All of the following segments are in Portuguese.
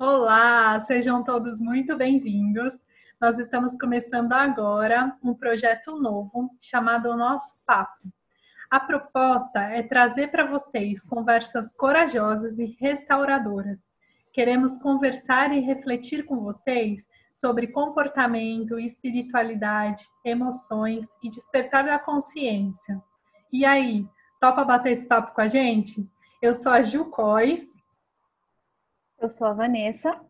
Olá, sejam todos muito bem-vindos. Nós estamos começando agora um projeto novo chamado Nosso Papo. A proposta é trazer para vocês conversas corajosas e restauradoras. Queremos conversar e refletir com vocês sobre comportamento, espiritualidade, emoções e despertar da consciência. E aí, topa bater esse papo com a gente? Eu sou a Gil Cois. Eu sou a Vanessa.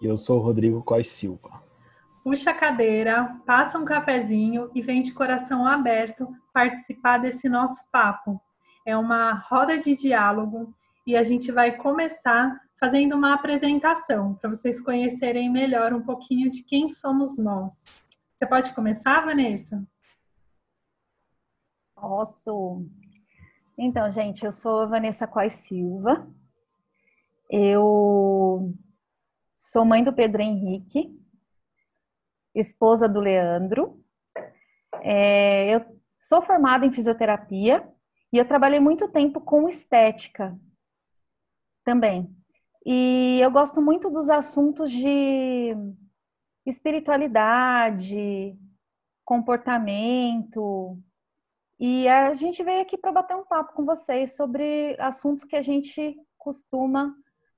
E eu sou o Rodrigo Cois Silva. Puxa a cadeira, passa um cafezinho e vem de coração aberto participar desse nosso papo. É uma roda de diálogo e a gente vai começar fazendo uma apresentação para vocês conhecerem melhor um pouquinho de quem somos nós. Você pode começar, Vanessa? Posso. Então, gente, eu sou Vanessa Cois Silva. Eu sou mãe do Pedro Henrique, esposa do Leandro. É, eu sou formada em fisioterapia e eu trabalhei muito tempo com estética também. E eu gosto muito dos assuntos de espiritualidade, comportamento. E a gente veio aqui para bater um papo com vocês sobre assuntos que a gente costuma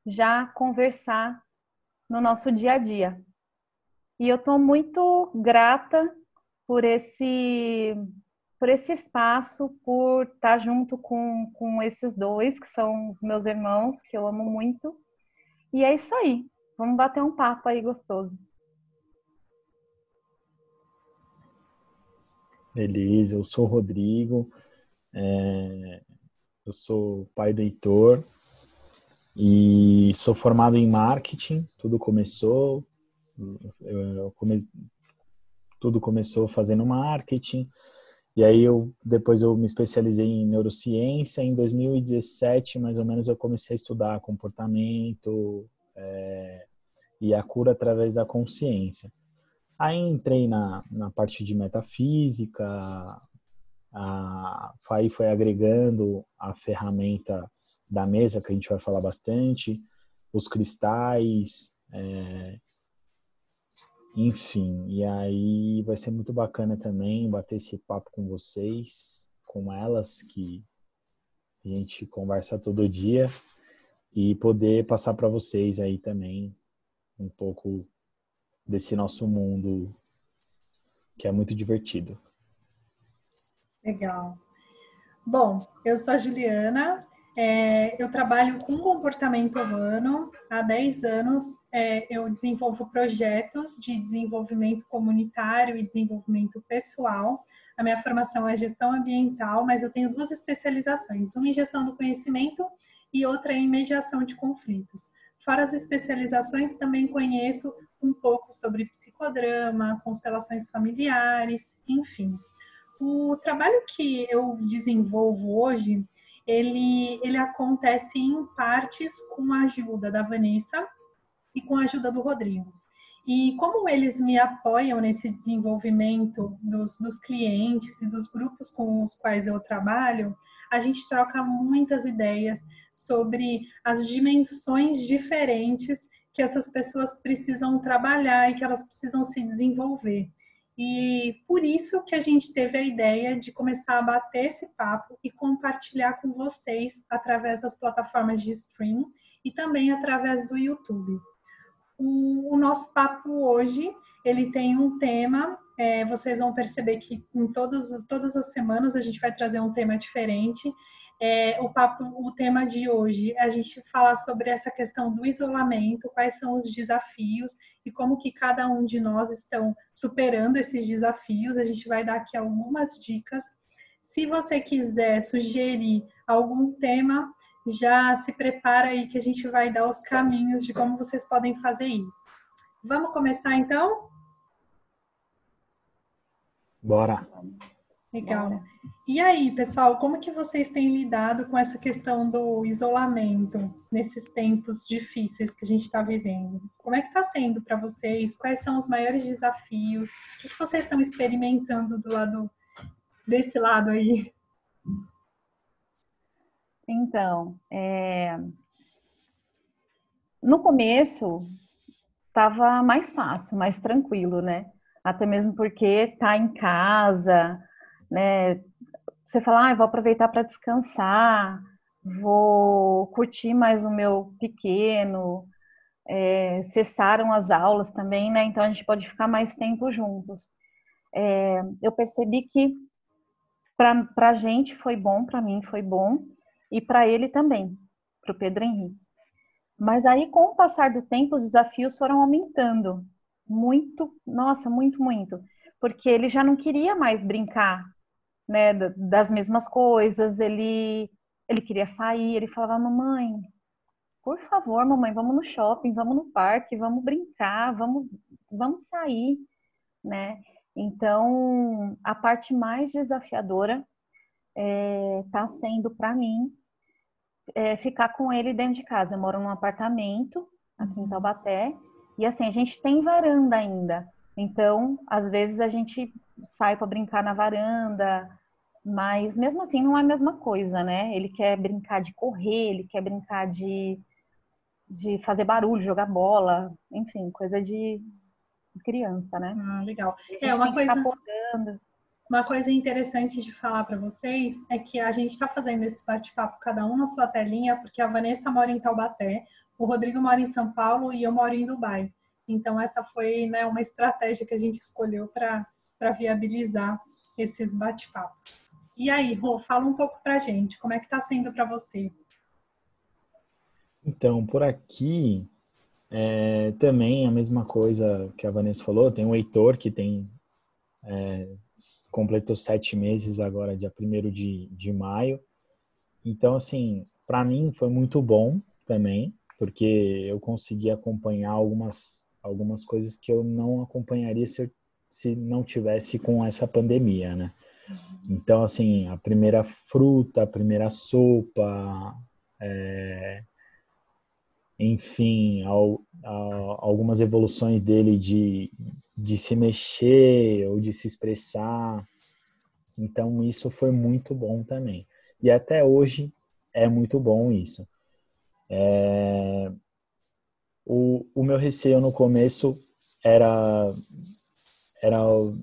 já conversar no nosso dia a dia. E eu estou muito grata por esse por esse espaço, por estar junto com, com esses dois, que são os meus irmãos, que eu amo muito. E é isso aí. Vamos bater um papo aí gostoso. Beleza, eu sou o Rodrigo, é, eu sou pai do Heitor e sou formado em marketing. Tudo começou, eu come, tudo começou fazendo marketing. E aí eu depois eu me especializei em neurociência. Em 2017, mais ou menos, eu comecei a estudar comportamento é, e a cura através da consciência. Aí entrei na, na parte de metafísica, a FAI foi agregando a ferramenta da mesa, que a gente vai falar bastante, os cristais, é, enfim, e aí vai ser muito bacana também bater esse papo com vocês, com elas, que a gente conversa todo dia, e poder passar para vocês aí também um pouco desse nosso mundo que é muito divertido. Legal. Bom, eu sou a Juliana, é, eu trabalho com comportamento humano há 10 anos. É, eu desenvolvo projetos de desenvolvimento comunitário e desenvolvimento pessoal. A minha formação é gestão ambiental, mas eu tenho duas especializações: uma em gestão do conhecimento e outra em mediação de conflitos. Fora as especializações, também conheço um pouco sobre psicodrama, constelações familiares, enfim. O trabalho que eu desenvolvo hoje ele, ele acontece em partes com a ajuda da Vanessa e com a ajuda do Rodrigo. E como eles me apoiam nesse desenvolvimento dos, dos clientes e dos grupos com os quais eu trabalho, a gente troca muitas ideias sobre as dimensões diferentes que essas pessoas precisam trabalhar e que elas precisam se desenvolver. E por isso que a gente teve a ideia de começar a bater esse papo e compartilhar com vocês através das plataformas de stream e também através do YouTube. O, o nosso papo hoje, ele tem um tema, é, vocês vão perceber que em todos, todas as semanas a gente vai trazer um tema diferente é, o papo, o tema de hoje, a gente falar sobre essa questão do isolamento, quais são os desafios e como que cada um de nós estão superando esses desafios. A gente vai dar aqui algumas dicas. Se você quiser sugerir algum tema, já se prepara aí que a gente vai dar os caminhos de como vocês podem fazer isso. Vamos começar então? Bora. Legal. E aí, pessoal, como que vocês têm lidado com essa questão do isolamento nesses tempos difíceis que a gente está vivendo? Como é que está sendo para vocês? Quais são os maiores desafios? O que, que vocês estão experimentando do lado desse lado aí? Então, é... no começo estava mais fácil, mais tranquilo, né? Até mesmo porque tá em casa, né? Você fala, ah, vou aproveitar para descansar, vou curtir mais o meu pequeno. É, cessaram as aulas também, né? Então a gente pode ficar mais tempo juntos. É, eu percebi que para a gente foi bom, para mim foi bom e para ele também, para o Pedro Henrique. Mas aí, com o passar do tempo, os desafios foram aumentando. Muito, nossa, muito, muito. Porque ele já não queria mais brincar né, das mesmas coisas, ele, ele queria sair, ele falava, mamãe, por favor, mamãe, vamos no shopping, vamos no parque, vamos brincar, vamos, vamos sair, né? Então, a parte mais desafiadora está é, tá sendo para mim é, ficar com ele dentro de casa. Eu moro num apartamento aqui em uhum. Taubaté e assim a gente tem varanda ainda. Então, às vezes a gente sai para brincar na varanda, mas mesmo assim não é a mesma coisa, né? Ele quer brincar de correr, ele quer brincar de, de fazer barulho, jogar bola, enfim, coisa de criança, né? Ah, legal. É uma coisa. Uma coisa interessante de falar para vocês é que a gente está fazendo esse bate-papo cada um na sua telinha, porque a Vanessa mora em Taubaté, o Rodrigo mora em São Paulo e eu moro em Dubai. Então essa foi né, uma estratégia que a gente escolheu para viabilizar esses bate-papos. E aí, Rô, fala um pouco para gente, como é que está sendo para você? Então, por aqui é, também a mesma coisa que a Vanessa falou, tem o Heitor que tem é, completou sete meses agora, dia 1 de, de maio. Então, assim, para mim foi muito bom também, porque eu consegui acompanhar algumas, algumas coisas que eu não acompanharia se, eu, se não tivesse com essa pandemia, né? Então, assim, a primeira fruta, a primeira sopa, é, enfim, ao, ao, algumas evoluções dele de, de se mexer ou de se expressar. Então, isso foi muito bom também. E até hoje é muito bom isso. É... O, o meu receio no começo era, era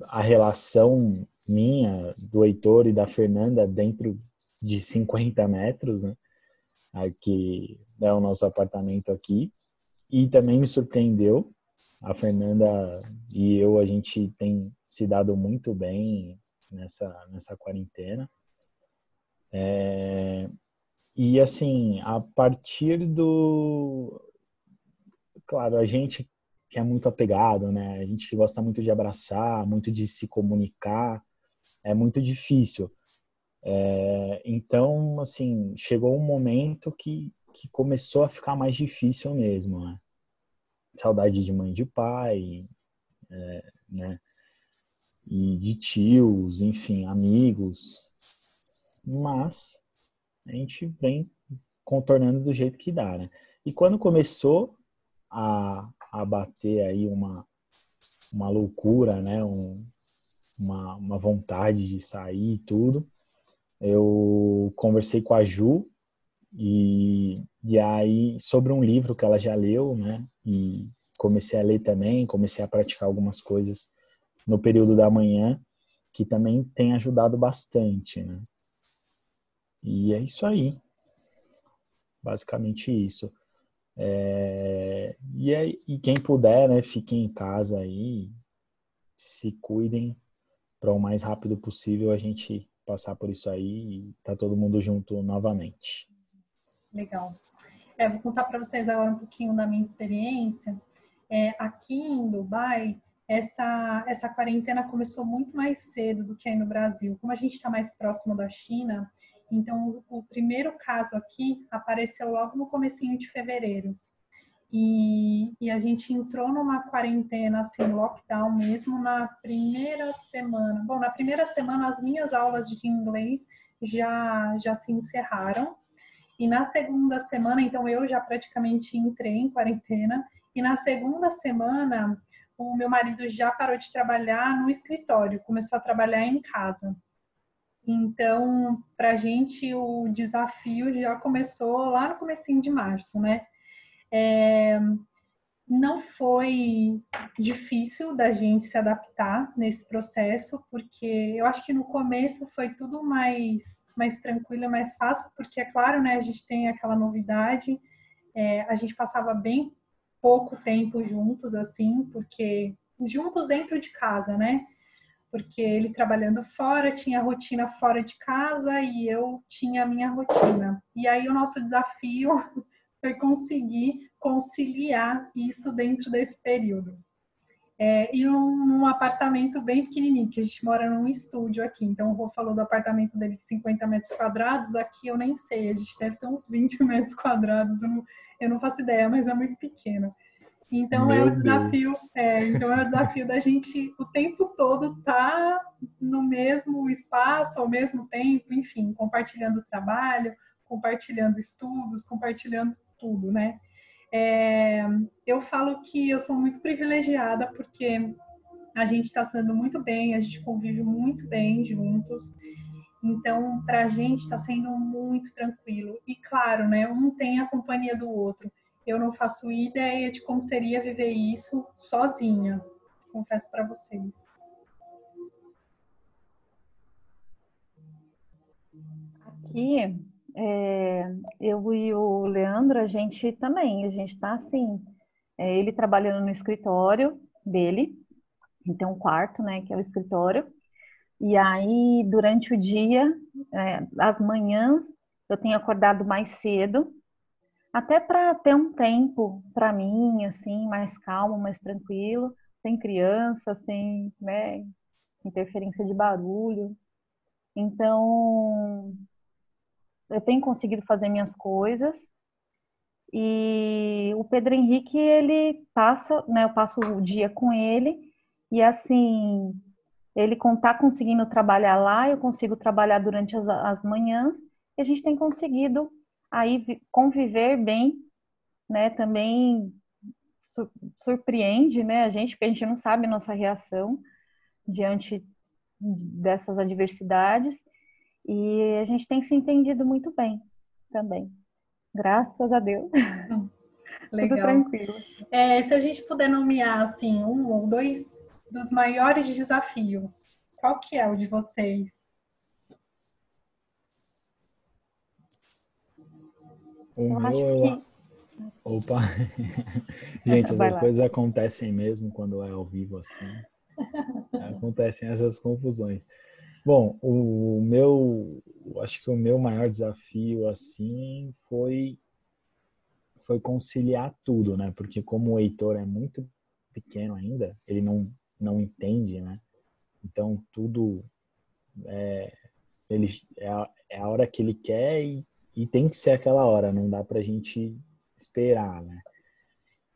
a relação minha, do Heitor e da Fernanda dentro de 50 metros, né? Aqui é o nosso apartamento aqui. E também me surpreendeu. A Fernanda e eu, a gente tem se dado muito bem nessa, nessa quarentena. É, e assim, a partir do. Claro, a gente que é muito apegado, né? A gente que gosta muito de abraçar, muito de se comunicar, é muito difícil. É, então, assim, chegou um momento que, que começou a ficar mais difícil mesmo, né? Saudade de mãe e de pai, é, né? E de tios, enfim, amigos. Mas a gente vem contornando do jeito que dá, né? E quando começou a, a bater aí uma, uma loucura, né? Um, uma, uma vontade de sair e tudo, eu conversei com a Ju e, e aí sobre um livro que ela já leu, né? E comecei a ler também, comecei a praticar algumas coisas no período da manhã que também tem ajudado bastante, né? E é isso aí. Basicamente isso. É, e, é, e quem puder, né, fiquem em casa aí, se cuidem para o mais rápido possível a gente passar por isso aí e tá todo mundo junto novamente. Legal. É, vou contar para vocês agora um pouquinho da minha experiência. É, aqui em Dubai, essa, essa quarentena começou muito mais cedo do que aí no Brasil. Como a gente está mais próximo da China, então o primeiro caso aqui apareceu logo no comecinho de fevereiro. E, e, a gente entrou numa quarentena, assim, lockdown mesmo, na primeira semana. Bom, na primeira semana as minhas aulas de inglês já, já se encerraram. E na segunda semana, então eu já praticamente entrei em quarentena. E na segunda semana, o meu marido já parou de trabalhar no escritório, começou a trabalhar em casa. Então, para a gente, o desafio já começou lá no comecinho de março, né? É, não foi difícil da gente se adaptar nesse processo, porque eu acho que no começo foi tudo mais, mais tranquilo, mais fácil, porque é claro, né, a gente tem aquela novidade, é, a gente passava bem pouco tempo juntos, assim, porque juntos dentro de casa, né? Porque ele trabalhando fora, tinha rotina fora de casa e eu tinha a minha rotina. E aí o nosso desafio foi conseguir conciliar isso dentro desse período. É, e um, num apartamento bem pequenininho, que a gente mora num estúdio aqui. Então, o Rô falou do apartamento dele de 50 metros quadrados, aqui eu nem sei, a gente deve ter uns 20 metros quadrados, eu não, eu não faço ideia, mas é muito pequeno. Então Meu é o desafio, é, então é o desafio da gente o tempo todo estar tá no mesmo espaço, ao mesmo tempo, enfim, compartilhando trabalho, compartilhando estudos, compartilhando tudo, né? É, eu falo que eu sou muito privilegiada porque a gente está se dando muito bem, a gente convive muito bem juntos. Então, para a gente está sendo muito tranquilo. E claro, né? Um tem a companhia do outro. Eu não faço ideia de como seria viver isso sozinha. Confesso para vocês. Aqui é, eu e o Leandro, a gente também, a gente está assim, é, ele trabalhando no escritório dele, então um quarto, né, que é o escritório, e aí durante o dia, é, as manhãs, eu tenho acordado mais cedo, até para ter um tempo para mim, assim, mais calmo, mais tranquilo, sem criança, sem, né, interferência de barulho. Então, eu tenho conseguido fazer minhas coisas. E o Pedro Henrique, ele passa, né, eu passo o dia com ele, e assim, ele tá conseguindo trabalhar lá, eu consigo trabalhar durante as, as manhãs, e a gente tem conseguido aí conviver bem, né, também surpreende, né, a gente, porque a gente não sabe a nossa reação diante dessas adversidades, e a gente tem se entendido muito bem também. Graças a Deus. Legal. Tudo tranquilo. É, se a gente puder nomear assim um ou dois dos maiores desafios, qual que é o de vocês? O eu meu, que... Opa! gente, essas coisas acontecem mesmo quando é ao vivo assim. Acontecem essas confusões. Bom, o meu, acho que o meu maior desafio assim foi foi conciliar tudo, né? Porque como o Heitor é muito pequeno ainda, ele não não entende, né? Então tudo é ele é a, é a hora que ele quer e, e tem que ser aquela hora, não dá pra gente esperar, né?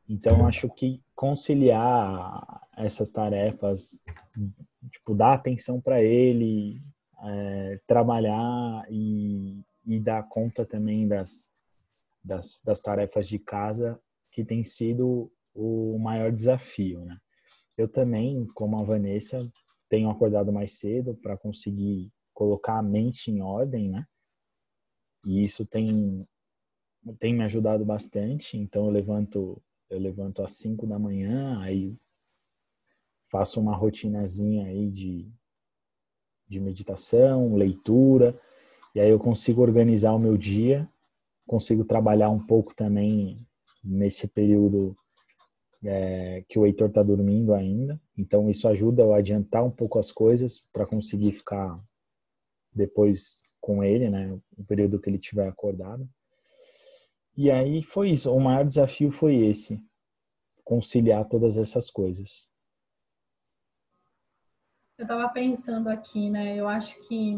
Então acho que conciliar essas tarefas tipo, dar atenção para ele, é, trabalhar e, e dar conta também das, das, das tarefas de casa, que tem sido o maior desafio, né? Eu também, como a Vanessa, tenho acordado mais cedo para conseguir colocar a mente em ordem, né? E isso tem tem me ajudado bastante. Então eu levanto eu levanto às 5 da manhã, aí faço uma rotinazinha aí de, de meditação, leitura, e aí eu consigo organizar o meu dia, consigo trabalhar um pouco também nesse período é, que o Heitor está dormindo ainda. Então isso ajuda eu a adiantar um pouco as coisas para conseguir ficar depois com ele, né? O período que ele tiver acordado. E aí foi isso. O maior desafio foi esse, conciliar todas essas coisas. Eu estava pensando aqui, né? Eu acho que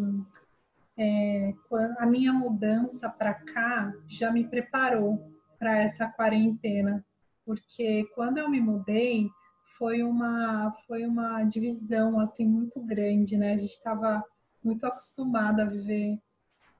é, a minha mudança para cá já me preparou para essa quarentena, porque quando eu me mudei foi uma foi uma divisão assim muito grande, né? A gente estava muito acostumado a viver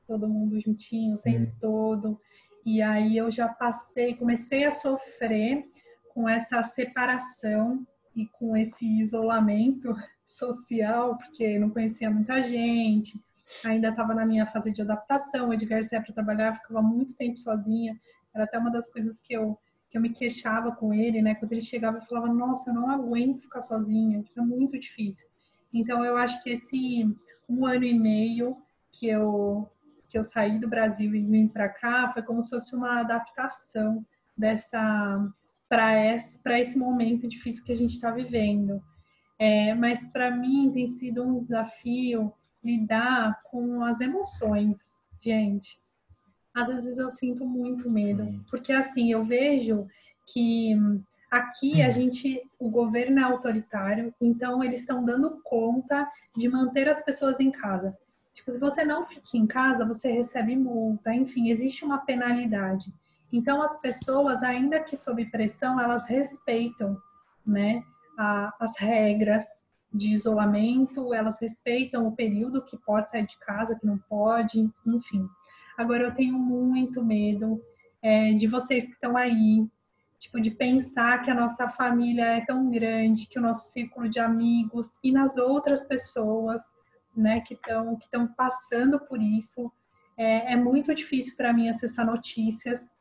todo mundo juntinho o tempo hum. todo, e aí eu já passei, comecei a sofrer com essa separação e com esse isolamento social, porque não conhecia muita gente, ainda estava na minha fase de adaptação, Edgar saía para trabalhar, ficava muito tempo sozinha, era até uma das coisas que eu, que que eu me queixava com ele, né? Quando ele chegava, eu falava, nossa, eu não aguento ficar sozinha, é muito difícil. Então, eu acho que esse um ano e meio que eu que eu saí do Brasil e vim para cá foi como se fosse uma adaptação dessa para esse, esse momento difícil que a gente está vivendo. É, mas para mim tem sido um desafio lidar com as emoções, gente. Às vezes eu sinto muito medo, Sim. porque assim eu vejo que aqui a hum. gente, o governo é autoritário, então eles estão dando conta de manter as pessoas em casa. Tipo, se você não fica em casa, você recebe multa, enfim, existe uma penalidade. Então as pessoas, ainda que sob pressão, elas respeitam, né, a, as regras de isolamento, elas respeitam o período que pode sair de casa, que não pode, enfim. Agora eu tenho muito medo é, de vocês que estão aí, tipo, de pensar que a nossa família é tão grande, que o nosso círculo de amigos e nas outras pessoas, né, que estão que estão passando por isso, é, é muito difícil para mim acessar notícias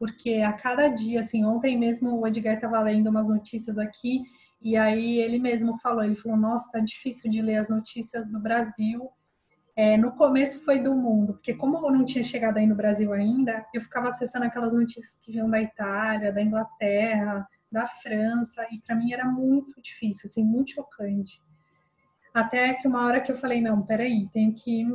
porque a cada dia, assim, ontem mesmo o Edgar estava lendo umas notícias aqui, e aí ele mesmo falou, ele falou, nossa, tá difícil de ler as notícias do Brasil. É, no começo foi do mundo, porque como eu não tinha chegado aí no Brasil ainda, eu ficava acessando aquelas notícias que vinham da Itália, da Inglaterra, da França, e para mim era muito difícil, assim, muito chocante. Até que uma hora que eu falei, não, peraí, tenho que,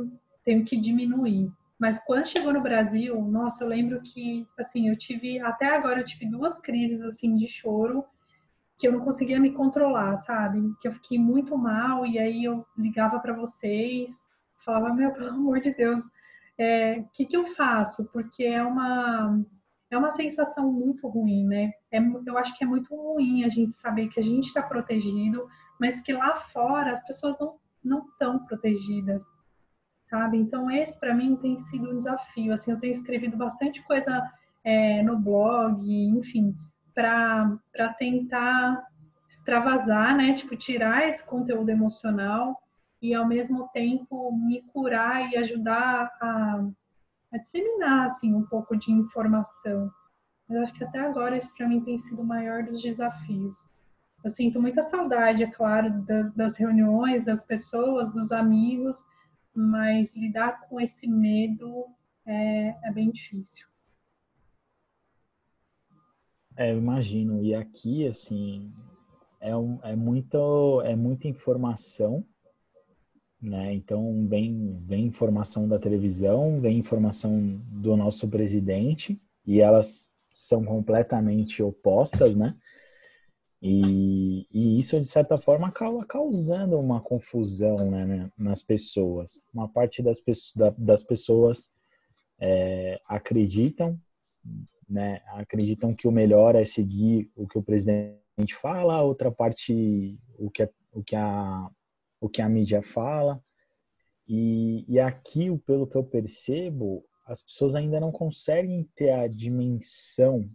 tenho que diminuir. Mas quando chegou no Brasil, nossa, eu lembro que, assim, eu tive, até agora eu tive duas crises, assim, de choro, que eu não conseguia me controlar, sabe? Que eu fiquei muito mal e aí eu ligava para vocês, falava, meu, pelo amor de Deus, o é, que, que eu faço? Porque é uma, é uma sensação muito ruim, né? É, eu acho que é muito ruim a gente saber que a gente está protegido, mas que lá fora as pessoas não não estão protegidas sabe? Então esse para mim tem sido um desafio. Assim, eu tenho escrevido bastante coisa é, no blog, enfim, para para tentar extravasar, né? Tipo tirar esse conteúdo emocional e ao mesmo tempo me curar e ajudar a, a disseminar assim um pouco de informação. Eu acho que até agora esse para mim tem sido o maior dos desafios. Eu sinto muita saudade, é claro, das, das reuniões, das pessoas, dos amigos, mas lidar com esse medo é, é bem difícil. É, eu imagino. E aqui, assim, é, um, é, muito, é muita informação, né? Então, vem, vem informação da televisão, vem informação do nosso presidente, e elas são completamente opostas, né? E, e, isso, de certa forma, acaba causando uma confusão né, né nas pessoas. Uma parte das, das pessoas é, acreditam, né, acreditam que o melhor é seguir o que o presidente fala, outra parte o que, o que, a, o que a mídia fala. E, e aqui, pelo que eu percebo, as pessoas ainda não conseguem ter a dimensão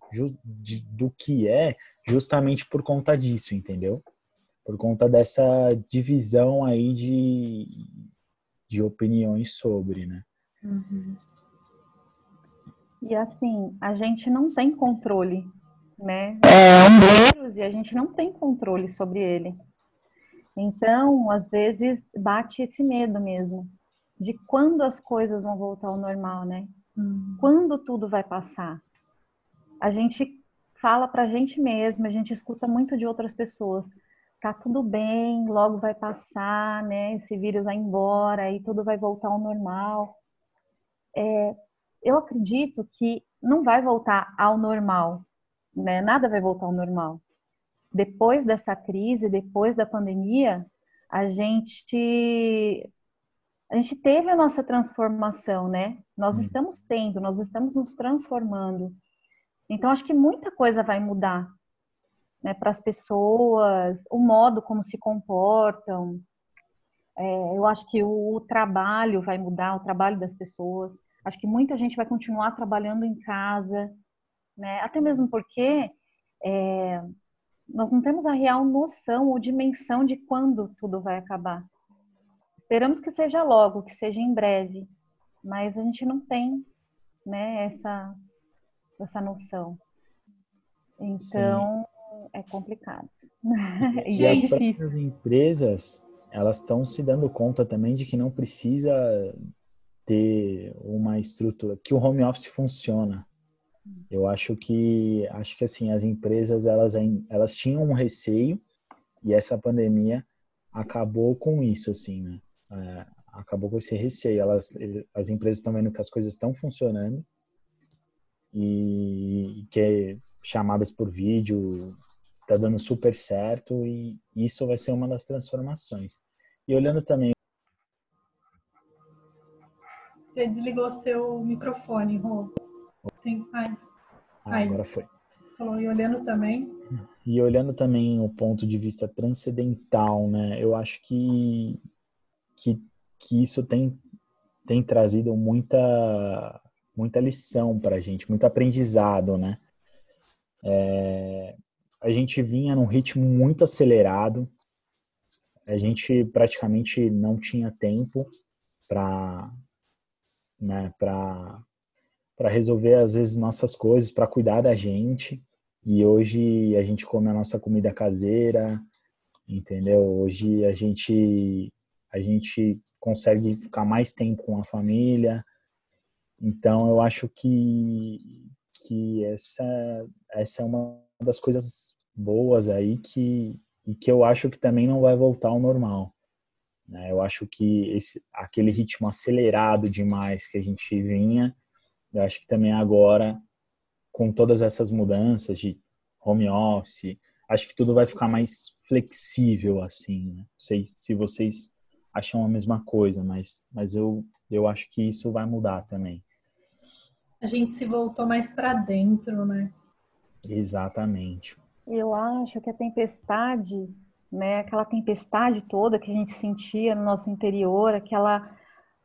de, do que é justamente por conta disso, entendeu? Por conta dessa divisão aí de, de opiniões sobre, né? Uhum. E assim, a gente não tem controle, né? É um vírus e a gente não tem controle sobre ele. Então, às vezes, bate esse medo mesmo de quando as coisas vão voltar ao normal, né? Uhum. Quando tudo vai passar. A gente fala pra gente mesmo, a gente escuta muito de outras pessoas. Tá tudo bem, logo vai passar, né? Esse vírus vai embora e tudo vai voltar ao normal. É, eu acredito que não vai voltar ao normal, né? Nada vai voltar ao normal. Depois dessa crise, depois da pandemia, a gente a gente teve a nossa transformação, né? Nós hum. estamos tendo, nós estamos nos transformando. Então, acho que muita coisa vai mudar, né? Para as pessoas, o modo como se comportam. É, eu acho que o, o trabalho vai mudar, o trabalho das pessoas. Acho que muita gente vai continuar trabalhando em casa, né? Até mesmo porque é, nós não temos a real noção ou dimensão de quando tudo vai acabar. Esperamos que seja logo, que seja em breve, mas a gente não tem né, essa, essa noção. Então, Sim. é complicado. e, e é as próprias empresas, elas estão se dando conta também de que não precisa ter uma estrutura, que o home office funciona. Eu acho que acho que assim as empresas elas elas tinham um receio e essa pandemia acabou com isso assim, né? É, acabou com esse receio. Elas as empresas estão vendo que as coisas estão funcionando e que é chamadas por vídeo está dando super certo e isso vai ser uma das transformações. E olhando também você desligou seu microfone, Rô. Tem... Ai. Ah, agora foi. Falou, e olhando também. E olhando também o ponto de vista transcendental, né? Eu acho que, que, que isso tem, tem trazido muita, muita lição para a gente, muito aprendizado, né? É, a gente vinha num ritmo muito acelerado, a gente praticamente não tinha tempo para né, para para resolver às vezes nossas coisas, para cuidar da gente. E hoje a gente come a nossa comida caseira, entendeu? Hoje a gente a gente consegue ficar mais tempo com a família. Então eu acho que que essa essa é uma das coisas boas aí que e que eu acho que também não vai voltar ao normal. Né? Eu acho que esse, aquele ritmo acelerado demais que a gente vinha, eu acho que também agora, com todas essas mudanças de home office, acho que tudo vai ficar mais flexível, assim. Né? Não sei se vocês acham a mesma coisa, mas, mas eu, eu acho que isso vai mudar também. A gente se voltou mais para dentro, né? Exatamente. Eu acho que a tempestade né? Aquela tempestade toda que a gente sentia no nosso interior, aquela,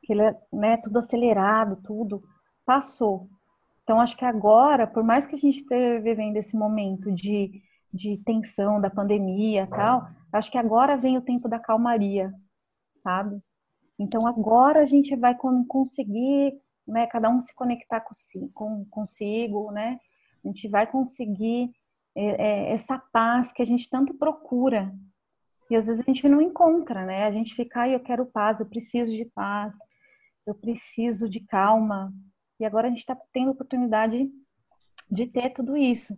aquele, né? Tudo acelerado, tudo passou. Então acho que agora, por mais que a gente esteja vivendo esse momento de, de tensão da pandemia, tal, acho que agora vem o tempo da calmaria, sabe? Então agora a gente vai conseguir, né? Cada um se conectar com, consigo, né? A gente vai conseguir é, é, essa paz que a gente tanto procura, e às vezes a gente não encontra, né? A gente fica, ai, eu quero paz, eu preciso de paz, eu preciso de calma. E agora a gente está tendo a oportunidade de ter tudo isso.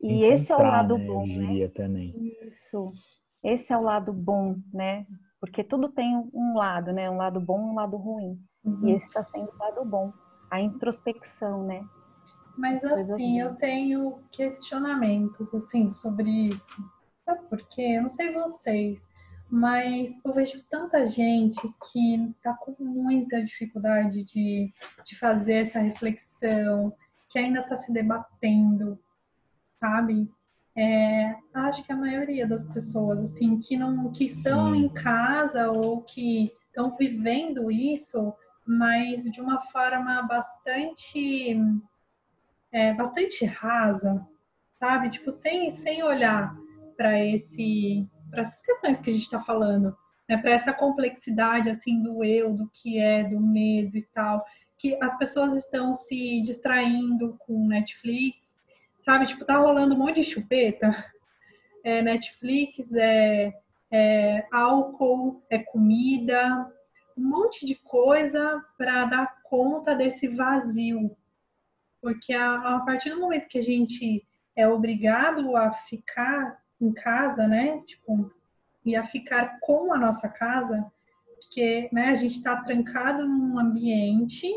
E Encontrar, esse é o lado né? bom, eu né? diria né? também. Isso. Esse é o lado bom, né? Porque tudo tem um lado, né? Um lado bom e um lado ruim. Uhum. E esse está sendo o lado bom. A introspecção, né? Mas assim, eu tenho questionamentos assim sobre isso Sabe por quê? Eu não sei vocês, mas eu vejo tanta gente que está com muita dificuldade de, de fazer essa reflexão, que ainda está se debatendo, sabe? É, acho que a maioria das pessoas, assim, que não que estão Sim. em casa ou que estão vivendo isso, mas de uma forma bastante é, bastante rasa, sabe? Tipo, sem, sem olhar para esse para essas questões que a gente está falando, né? Para essa complexidade assim do eu, do que é, do medo e tal, que as pessoas estão se distraindo com Netflix, sabe? Tipo, tá rolando um monte de chupeta. É Netflix, é, é álcool, é comida, um monte de coisa para dar conta desse vazio. Porque a, a partir do momento que a gente é obrigado a ficar em casa, né? Tipo, e a ficar com a nossa casa, porque né, a gente está trancado num ambiente,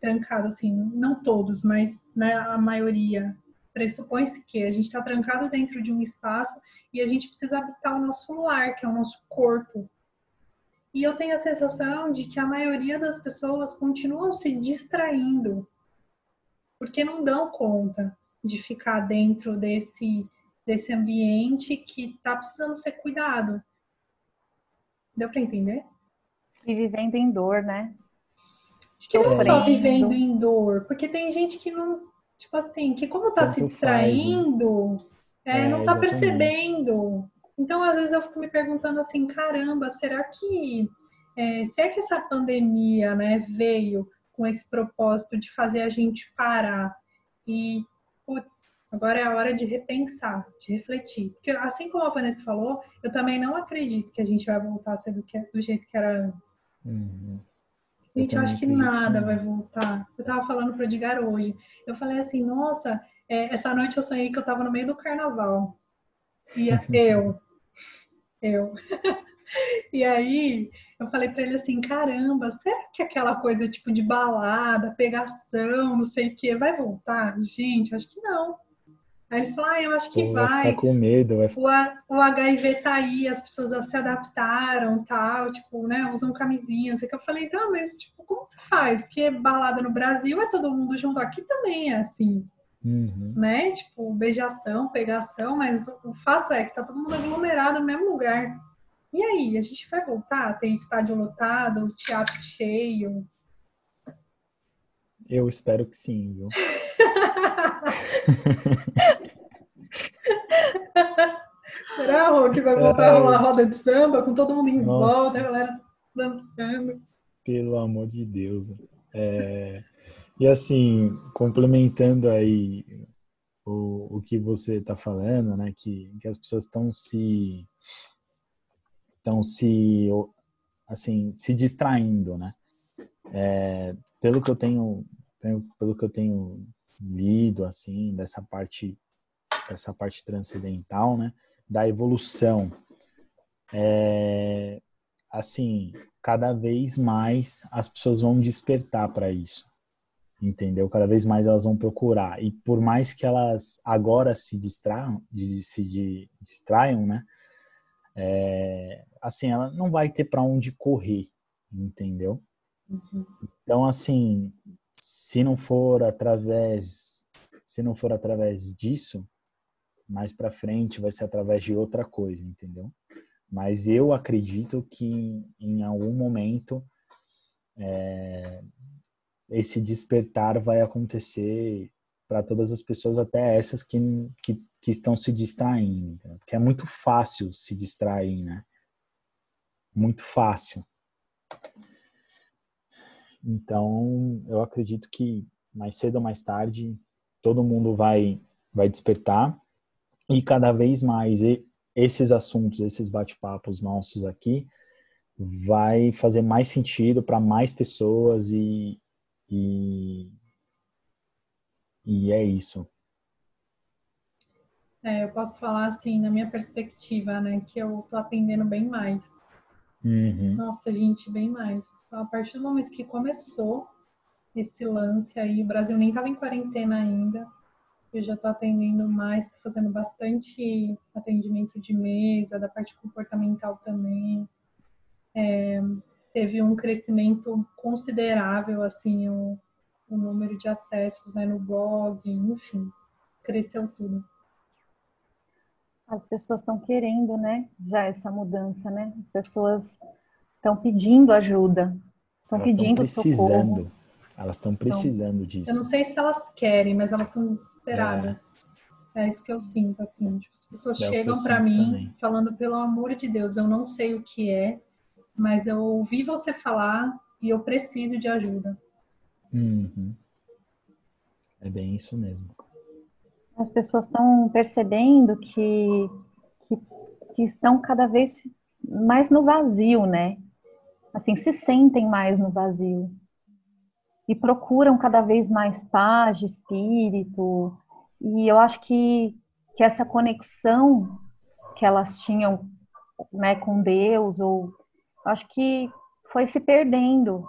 trancado assim, não todos, mas né, a maioria pressupõe-se que a gente está trancado dentro de um espaço e a gente precisa habitar o nosso lar, que é o nosso corpo. E eu tenho a sensação de que a maioria das pessoas continuam se distraindo, porque não dão conta de ficar dentro desse desse ambiente que está precisando ser cuidado. Deu para entender? E vivendo em dor, né? Acho que não é só vivendo em dor, porque tem gente que não, tipo assim, que como está se distraindo, faz, né? é, é, não está percebendo. Então, às vezes eu fico me perguntando assim, caramba, será que é, se é que essa pandemia, né, veio com esse propósito de fazer a gente parar e, putz, Agora é a hora de repensar, de refletir. Porque assim como a Vanessa falou, eu também não acredito que a gente vai voltar a ser do, que, do jeito que era antes. Uhum. Gente, eu, acho que nada vai voltar. Eu tava falando pro Edgar hoje. Eu falei assim, nossa, é, essa noite eu sonhei que eu tava no meio do carnaval. E eu, eu. e aí eu falei para ele assim, caramba, será que aquela coisa tipo de balada, pegação, não sei o que, vai voltar? Gente, acho que não. Aí ele falou, ah, eu acho que Pô, vai. Vai com medo. Vai... O, o HIV tá aí, as pessoas se adaptaram, tal, tipo, né, usam camisinha, não sei o que. Eu falei, então, mas, tipo, como você faz? Porque balada no Brasil é todo mundo junto, aqui também é assim. Uhum. Né? Tipo, beijação, pegação, mas o fato é que tá todo mundo aglomerado no mesmo lugar. E aí, a gente vai voltar? Tem estádio lotado, teatro cheio? Eu espero que sim, viu? Será, Rô, que vai voltar é... a rolar roda de samba com todo mundo em Nossa. volta, a galera dançando? Pelo amor de Deus. É... E assim, complementando aí o, o que você está falando, né, que, que as pessoas estão se estão se assim se distraindo, né? É, pelo que eu tenho, pelo que eu tenho lido assim dessa parte dessa parte transcendental, né, da evolução, é, assim, cada vez mais as pessoas vão despertar para isso entendeu? Cada vez mais elas vão procurar. E por mais que elas agora se distraiam, se distraiam, né? É, assim, ela não vai ter para onde correr, entendeu? Uhum. Então, assim, se não for através, se não for através disso, mais para frente vai ser através de outra coisa, entendeu? Mas eu acredito que em algum momento é, esse despertar vai acontecer para todas as pessoas, até essas que, que, que estão se distraindo. Porque é muito fácil se distrair, né? Muito fácil. Então, eu acredito que mais cedo ou mais tarde todo mundo vai vai despertar e cada vez mais esses assuntos, esses bate-papos nossos aqui vai fazer mais sentido para mais pessoas e, e, e é isso. É, eu posso falar assim, na minha perspectiva, né, que eu tô atendendo bem mais. Uhum. Nossa, gente, bem mais. A partir do momento que começou esse lance aí, o Brasil nem estava em quarentena ainda, eu já estou atendendo mais, estou fazendo bastante atendimento de mesa, da parte comportamental também. É, teve um crescimento considerável, assim, o, o número de acessos né, no blog, enfim, cresceu tudo. As pessoas estão querendo, né, já essa mudança, né? As pessoas estão pedindo ajuda, estão pedindo precisando. socorro. Elas estão precisando então, disso. Eu não sei se elas querem, mas elas estão desesperadas. É. é. isso que eu sinto, assim. Tipo, as pessoas é chegam para mim também. falando, pelo amor de Deus, eu não sei o que é, mas eu ouvi você falar e eu preciso de ajuda. Uhum. É bem isso mesmo. As pessoas estão percebendo que, que, que, estão cada vez mais no vazio, né? Assim, se sentem mais no vazio. E procuram cada vez mais paz de espírito. E eu acho que, que essa conexão que elas tinham né, com Deus ou acho que foi se perdendo,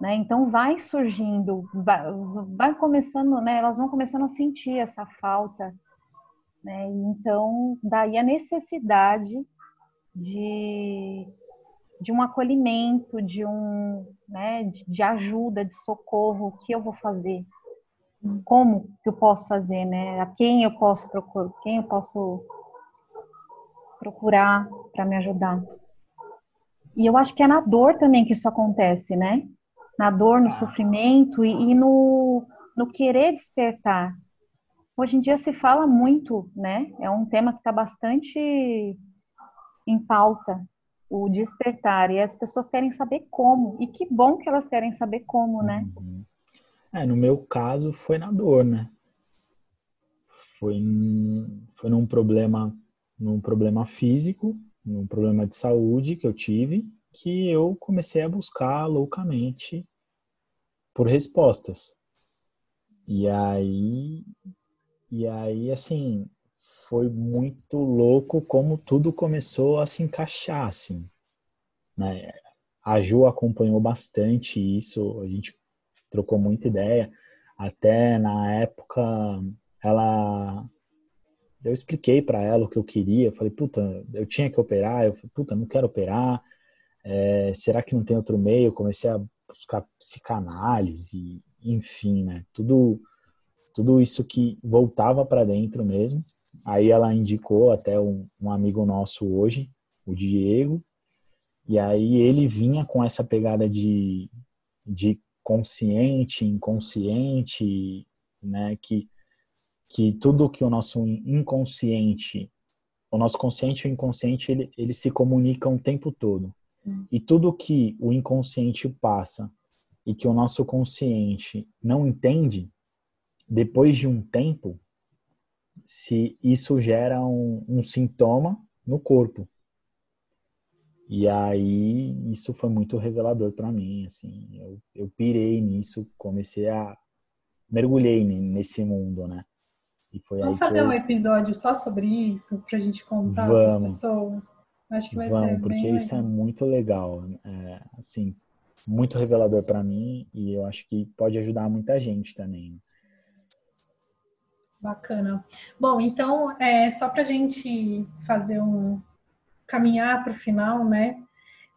né? Então vai surgindo, vai, vai, começando, né? Elas vão começando a sentir essa falta, né? Então daí a necessidade de de um acolhimento, de um, né, de, ajuda, de socorro, o que eu vou fazer? Como que eu posso fazer, né? A quem eu posso procurar, quem eu posso procurar para me ajudar? E eu acho que é na dor também que isso acontece, né? Na dor, no ah. sofrimento e, e no, no querer despertar. Hoje em dia se fala muito, né? É um tema que está bastante em pauta, o despertar. E as pessoas querem saber como. E que bom que elas querem saber como, né? Uhum. É, no meu caso foi na dor, né? foi, foi num problema, num problema físico, num problema de saúde que eu tive, que eu comecei a buscar loucamente por respostas. E aí, e aí assim, foi muito louco como tudo começou a se encaixar, assim. Né? A Ju acompanhou bastante isso, a gente trocou muita ideia. Até na época, ela eu expliquei para ela o que eu queria. Eu falei, puta, eu tinha que operar. Eu falei, puta, não quero operar. É, será que não tem outro meio? Eu comecei a buscar psicanálise, enfim, né? Tudo, tudo isso que voltava para dentro mesmo. Aí ela indicou até um, um amigo nosso hoje, o Diego, e aí ele vinha com essa pegada de, de consciente, inconsciente, né? Que, que tudo que o nosso inconsciente, o nosso consciente e o inconsciente, ele, ele se comunicam o tempo todo. Hum. E tudo que o inconsciente passa e que o nosso consciente não entende, depois de um tempo, se isso gera um, um sintoma no corpo. E aí isso foi muito revelador para mim, assim, eu, eu pirei nisso, comecei a mergulhei nesse mundo, né? E foi Vamos fazer eu... um episódio só sobre isso pra gente contar para as pessoas. Acho que vai Vamos, ser porque isso é legal. é muito legal, é, assim, muito revelador para mim e eu acho que pode ajudar muita gente também. Bacana. Bom, então, é, só para a gente fazer um caminhar para o final, né?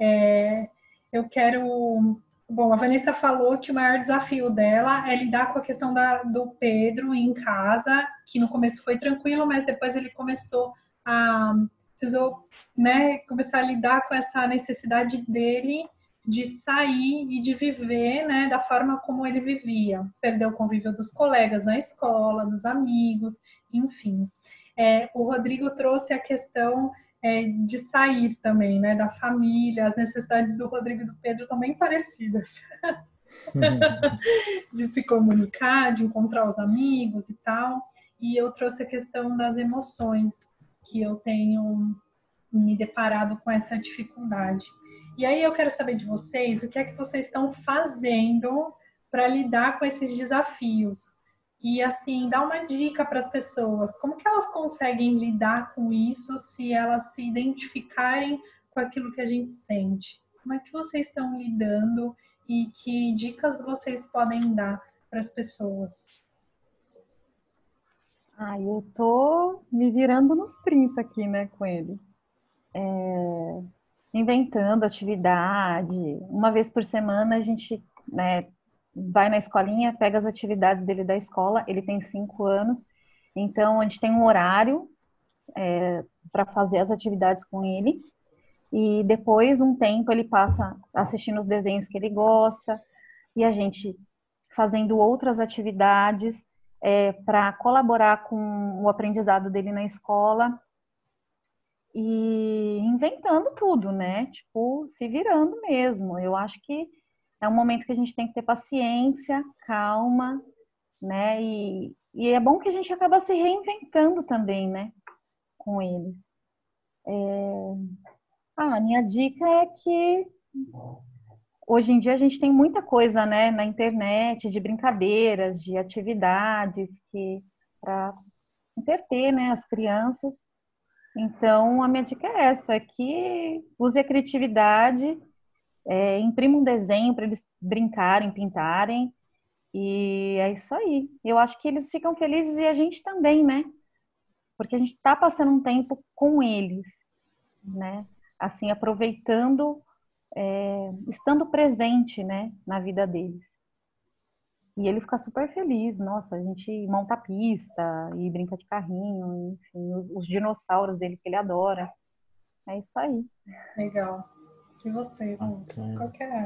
É, eu quero. Bom, a Vanessa falou que o maior desafio dela é lidar com a questão da, do Pedro em casa, que no começo foi tranquilo, mas depois ele começou a precisou, né, começar a lidar com essa necessidade dele de sair e de viver né, da forma como ele vivia. Perdeu o convívio dos colegas na escola, dos amigos, enfim. É, o Rodrigo trouxe a questão é, de sair também, né, da família, as necessidades do Rodrigo e do Pedro também parecidas. de se comunicar, de encontrar os amigos e tal. E eu trouxe a questão das emoções, que eu tenho me deparado com essa dificuldade. E aí eu quero saber de vocês o que é que vocês estão fazendo para lidar com esses desafios. E assim, dar uma dica para as pessoas, como que elas conseguem lidar com isso se elas se identificarem com aquilo que a gente sente? Como é que vocês estão lidando e que dicas vocês podem dar para as pessoas? Ah, eu tô me virando nos 30 aqui, né, com ele. É, inventando atividade. Uma vez por semana a gente né, vai na escolinha, pega as atividades dele da escola. Ele tem cinco anos, então a gente tem um horário é, para fazer as atividades com ele. E depois, um tempo, ele passa assistindo os desenhos que ele gosta e a gente fazendo outras atividades é, para colaborar com o aprendizado dele na escola e inventando tudo, né? Tipo, se virando mesmo. Eu acho que é um momento que a gente tem que ter paciência, calma, né? E, e é bom que a gente acaba se reinventando também, né? Com eles. É... Ah, a minha dica é que hoje em dia a gente tem muita coisa, né, na internet, de brincadeiras, de atividades que para entreter, né, as crianças então, a minha dica é essa, que use a criatividade, é, imprima um desenho para eles brincarem, pintarem, e é isso aí. Eu acho que eles ficam felizes e a gente também, né? Porque a gente está passando um tempo com eles, né? Assim, aproveitando, é, estando presente, né, na vida deles. E ele fica super feliz. Nossa, a gente monta a pista e brinca de carrinho, enfim, os, os dinossauros dele que ele adora. É isso aí. Legal. E você, okay. qual que é?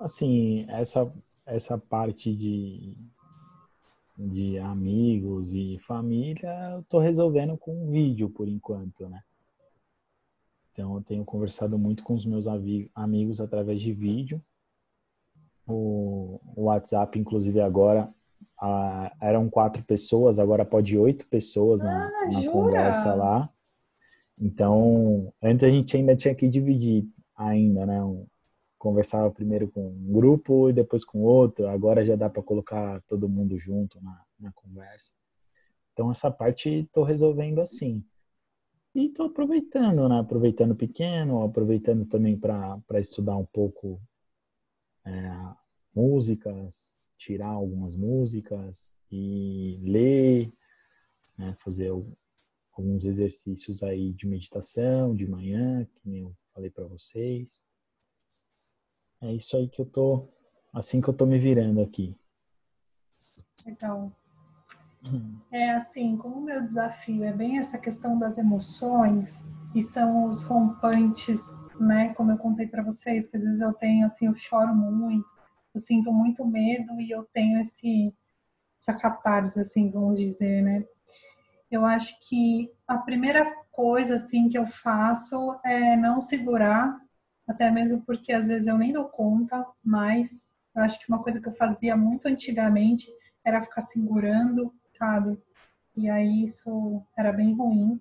Assim, essa, essa parte de, de amigos e família, eu tô resolvendo com vídeo por enquanto, né? Então, eu tenho conversado muito com os meus amigos através de vídeo o, WhatsApp, inclusive agora, a, eram quatro pessoas, agora pode oito pessoas na, Ah, na conversa lá. Então, antes a gente ainda tinha que dividir ainda, né? Um- conversava primeiro com um grupo e depois com outro. Agora já dá para colocar todo mundo junto na, na conversa. Então, essa parte estou resolvendo assim. E estou aproveitando, né? Aproveitando pequeno, aproveitando também para estudar um pouco é, músicas, tirar algumas músicas e ler, né? fazer al- alguns exercícios aí de meditação de manhã, que nem eu falei para vocês. É isso aí que eu tô, assim que eu tô me virando aqui. Legal. É assim, como o meu desafio é bem essa questão das emoções e são os rompantes, né? Como eu contei para vocês, que às vezes eu tenho assim, eu choro muito, eu sinto muito medo e eu tenho esse essa catarse, assim, vamos dizer, né? Eu acho que a primeira coisa assim que eu faço é não segurar, até mesmo porque às vezes eu nem dou conta, mas eu acho que uma coisa que eu fazia muito antigamente era ficar segurando, sabe? E aí isso era bem ruim.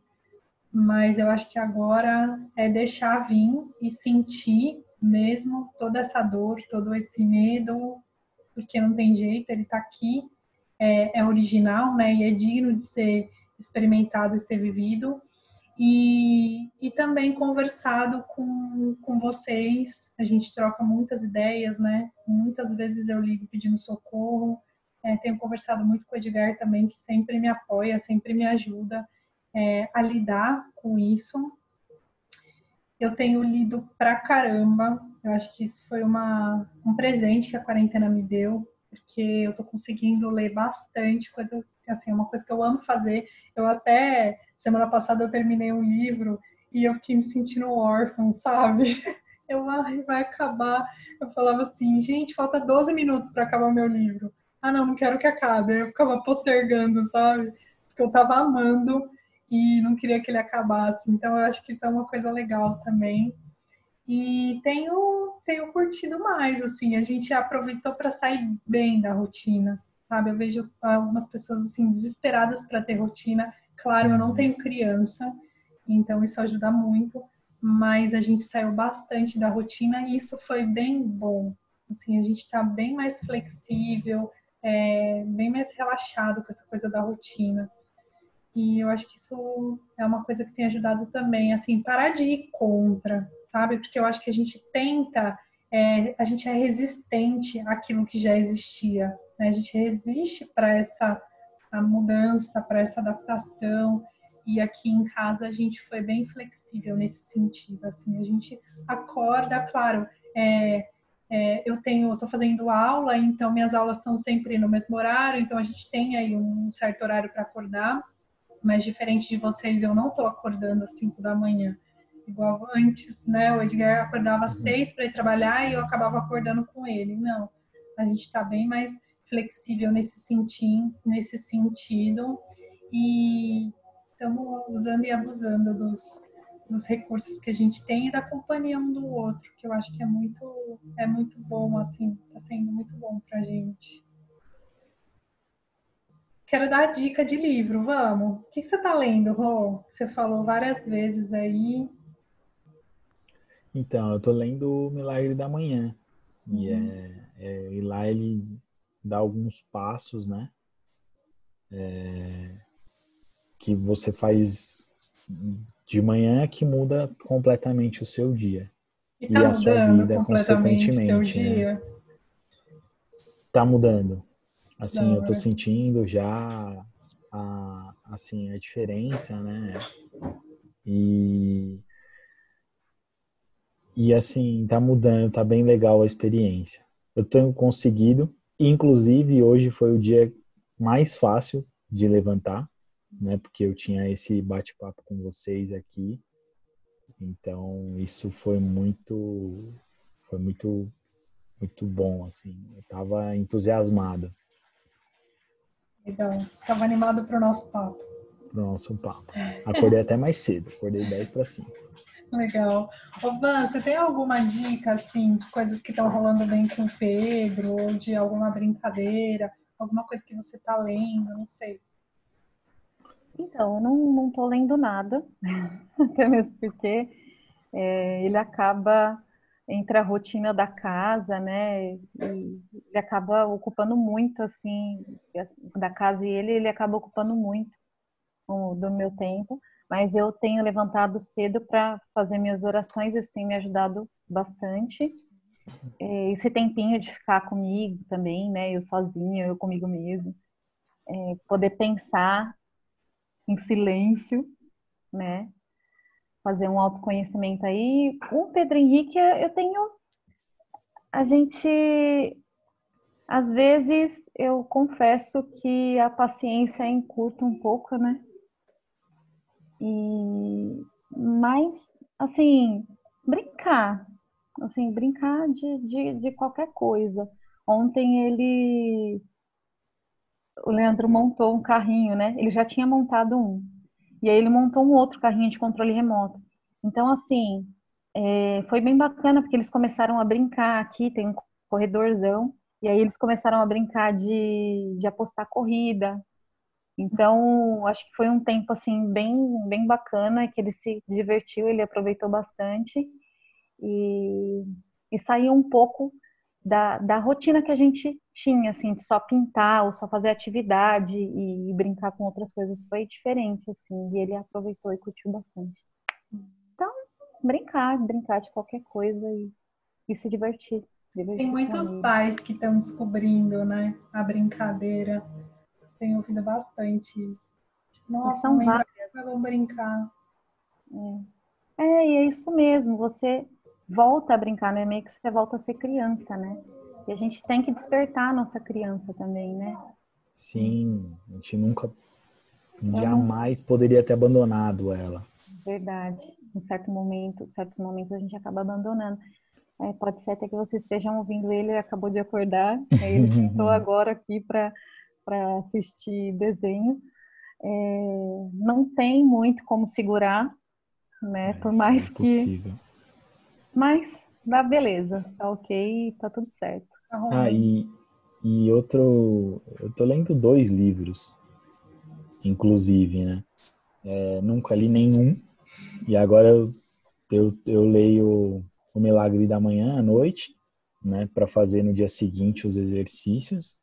Mas eu acho que agora é deixar vir e sentir mesmo toda essa dor, todo esse medo, porque não tem jeito, ele tá aqui, é, é original, né? E é digno de ser experimentado e ser vivido. E, e também conversado com, com vocês, a gente troca muitas ideias, né? Muitas vezes eu ligo pedindo socorro, é, tenho conversado muito com o Edgar também, que sempre me apoia, sempre me ajuda é, a lidar com isso. Eu tenho lido pra caramba, eu acho que isso foi uma, um presente que a quarentena me deu, porque eu tô conseguindo ler bastante, coisa assim, uma coisa que eu amo fazer. Eu até, semana passada, eu terminei um livro e eu fiquei me sentindo órfã, sabe? Eu, ai, vai acabar. Eu falava assim, gente, falta 12 minutos para acabar meu livro ah, não, não quero que acabe. Eu ficava postergando, sabe? Porque eu tava amando e não queria que ele acabasse. Então eu acho que isso é uma coisa legal também. E tenho, tenho curtido mais, assim, a gente aproveitou para sair bem da rotina, sabe? Eu vejo algumas pessoas assim desesperadas para ter rotina. Claro, eu não tenho criança, então isso ajuda muito, mas a gente saiu bastante da rotina e isso foi bem bom. Assim, a gente está bem mais flexível, é, bem mais relaxado com essa coisa da rotina. E eu acho que isso é uma coisa que tem ajudado também, assim, parar de ir contra, sabe? Porque eu acho que a gente tenta, é, a gente é resistente àquilo que já existia, né? A gente resiste para essa mudança, para essa adaptação. E aqui em casa a gente foi bem flexível nesse sentido, assim, a gente acorda, claro, é, é, eu tenho, estou fazendo aula, então minhas aulas são sempre no mesmo horário, então a gente tem aí um certo horário para acordar, mas diferente de vocês, eu não estou acordando às 5 da manhã, igual antes, né? O Edgar acordava às 6 para ir trabalhar e eu acabava acordando com ele. Não, a gente está bem mais flexível nesse sentido, nesse sentido e estamos usando e abusando dos, dos recursos que a gente tem e da companhia um do outro, que eu acho que é muito, é muito bom, assim, está sendo muito bom pra gente. Quero dar a dica de livro, vamos. O que você está lendo, Rô? Você falou várias vezes aí. Então, eu tô lendo o Milagre da Manhã. E, é, é, e lá ele dá alguns passos, né? É, que você faz de manhã que muda completamente o seu dia. E tá a sua vida, completamente seu consequentemente, né? Tá mudando. Assim, Da eu tô sentindo já a, assim, a diferença, né? E, e assim, tá mudando, tá bem legal a experiência. Eu tenho conseguido, inclusive hoje foi o dia mais fácil de levantar, né? Porque eu tinha esse bate-papo com vocês aqui. Então, isso foi muito foi muito muito bom assim. Eu tava entusiasmado Legal. Estava animado para o nosso papo. pro nosso papo. Acordei até mais cedo, acordei 10 para 5. Legal. Ô, Van, você tem alguma dica, assim, de coisas que estão rolando bem com o Pedro, ou de alguma brincadeira, alguma coisa que você está lendo, não sei. Então, eu não, não tô lendo nada, até mesmo porque é, ele acaba entre a rotina da casa, né? ele acaba ocupando muito, assim, da casa e ele, ele acaba ocupando muito do meu tempo. Mas eu tenho levantado cedo para fazer minhas orações, isso tem me ajudado bastante. É, esse tempinho de ficar comigo também, né? Eu sozinha, eu comigo mesmo. É, poder pensar em silêncio, né? Fazer um autoconhecimento aí. O Pedro Henrique, eu tenho. A gente. Às vezes, eu confesso que a paciência encurta um pouco, né? E. Mas, assim, brincar. Assim, brincar de, de, de qualquer coisa. Ontem ele o Leandro montou um carrinho, né? Ele já tinha montado um. E aí ele montou um outro carrinho de controle remoto. Então, assim, é, foi bem bacana, porque eles começaram a brincar aqui, tem um corredorzão, e aí eles começaram a brincar de, de apostar corrida. Então, acho que foi um tempo, assim, bem, bem bacana, que ele se divertiu, ele aproveitou bastante. E, e saiu um pouco da, da rotina que a gente tinha, assim, de só pintar ou só fazer atividade e, e, brincar com outras coisas foi diferente, assim, e ele aproveitou e curtiu bastante. Então, brincar, brincar de qualquer coisa e, e se divertir. divertir Tem muitos pais que estão descobrindo, né, a brincadeira. Tenho ouvido bastante isso. Tipo, Nossa, são várias. Vamos brincar. É. é, e é isso mesmo, você volta a brincar, né? Meio que você volta a ser criança, né? E a gente tem que despertar a nossa criança também, né? Sim, a gente nunca, jamais poderia ter abandonado ela. Verdade. Em certo momento, certos momentos a gente acaba abandonando. É, pode ser até que vocês estejam ouvindo ele, ele acabou de acordar, ele estou agora aqui para assistir desenho. É, não tem muito como segurar, né? É, Por mais é que mas dá beleza, tá ok, tá tudo certo. Tá ah, e, e outro. Eu tô lendo dois livros, inclusive, né? É, nunca li nenhum. E agora eu, eu, eu leio O Milagre da Manhã à noite, né? Para fazer no dia seguinte os exercícios.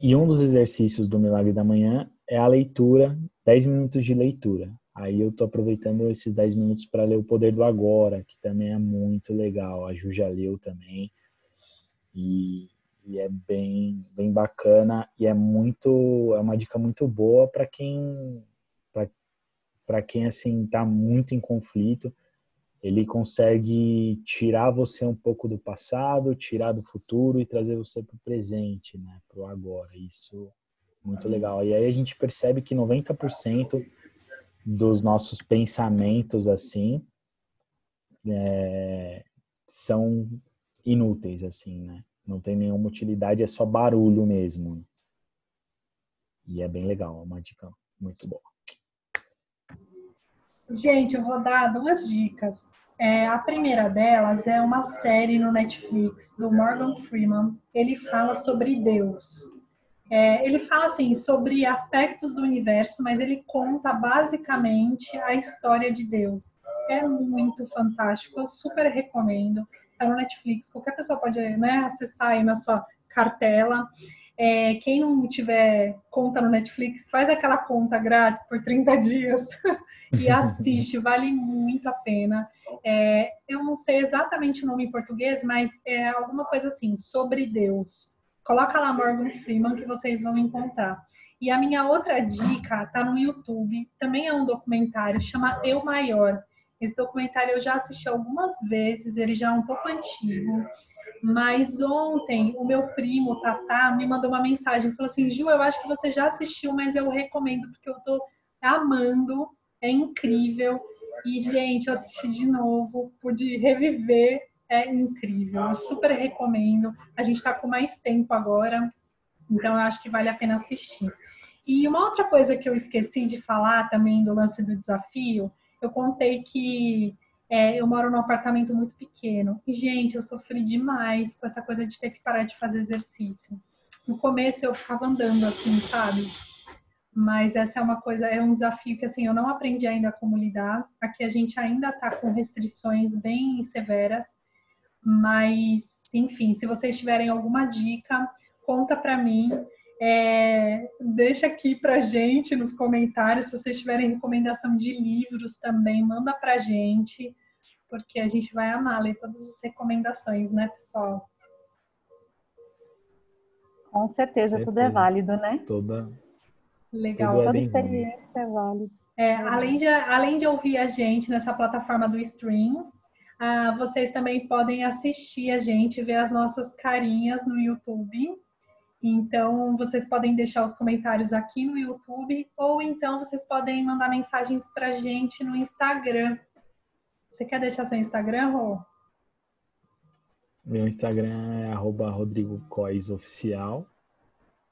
E um dos exercícios do Milagre da Manhã é a leitura, 10 minutos de leitura. Aí eu tô aproveitando esses 10 minutos para ler O Poder do Agora, que também é muito legal. A Ju já leu também. E, e é bem, bem bacana e é muito é uma dica muito boa para quem para quem assim tá muito em conflito ele consegue tirar você um pouco do passado tirar do futuro e trazer você para o presente né para o agora isso muito legal e aí a gente percebe que 90% dos nossos pensamentos assim é, são inúteis assim, né? Não tem nenhuma utilidade, é só barulho mesmo. E é bem legal, é uma dica muito boa. Gente, eu vou dar duas dicas. É, a primeira delas é uma série no Netflix do Morgan Freeman. Ele fala sobre Deus. É, ele fala assim sobre aspectos do universo, mas ele conta basicamente a história de Deus. É muito fantástico, eu super recomendo. Está no Netflix, qualquer pessoa pode né, acessar aí na sua cartela. É, quem não tiver conta no Netflix, faz aquela conta grátis por 30 dias e assiste, vale muito a pena. É, eu não sei exatamente o nome em português, mas é alguma coisa assim, sobre Deus. Coloca lá Morgan Freeman que vocês vão encontrar. E a minha outra dica tá no YouTube, também é um documentário, chama Eu Maior. Esse documentário eu já assisti algumas vezes, ele já é um pouco antigo. Mas ontem o meu primo, Tatá, me mandou uma mensagem, falou assim, Ju, eu acho que você já assistiu, mas eu recomendo, porque eu tô amando, é incrível. E, gente, eu assisti de novo, pude reviver é incrível. Eu super recomendo. A gente está com mais tempo agora, então eu acho que vale a pena assistir. E uma outra coisa que eu esqueci de falar também do lance do desafio, eu contei que é, eu moro num apartamento muito pequeno. E, gente, eu sofri demais com essa coisa de ter que parar de fazer exercício. no começo eu ficava andando assim, sabe? Mas essa é uma coisa, é um desafio que assim eu não aprendi ainda como lidar. Aqui a gente ainda está com restrições bem severas, mas enfim, se vocês tiverem alguma dica, conta para mim. É, deixa aqui pra gente nos comentários se vocês tiverem recomendação de livros também, manda pra gente, porque a gente vai amar ler todas as recomendações, né, pessoal? Com certeza, certeza. tudo é válido, né? Toda. Legal. Tudo é Toda experiência é válida. É, além, de, além de ouvir a gente nessa plataforma do stream, ah, vocês também podem assistir a gente, ver as nossas carinhas no YouTube. Então, vocês podem deixar os comentários aqui no YouTube, ou então vocês podem mandar mensagens para a gente no Instagram. Você quer deixar seu Instagram, Rô? Meu Instagram é arroba Rodrigo Cois Oficial.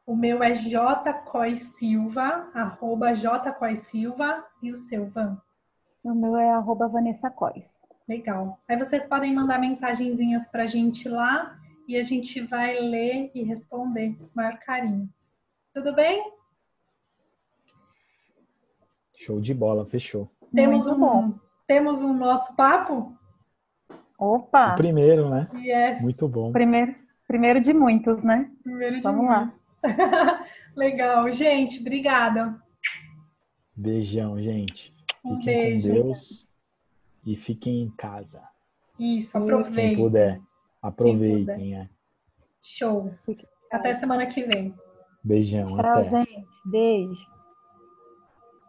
O meu é jcoisilva, Silva, arroba jcoisilva e o seu, Van? O meu é arroba Vanessa Cois. Legal. Aí vocês podem mandar mensagenzinhas pra gente lá e a gente vai ler e responder com maior carinho. Tudo bem? Show de bola, fechou. Temos um, bom. temos um nosso papo? Opa! O primeiro, né? Yes. Muito bom. Primeiro, primeiro de muitos, né? Primeiro de Vamos muitos. lá. Legal, gente, obrigada. Beijão, gente. Um fiquem beijo. com Deus e fiquem em casa. Isso, aproveitem. Quem puder, aproveitem. É. Show. Até semana que vem. Beijão. Tchau, até. gente. Beijo.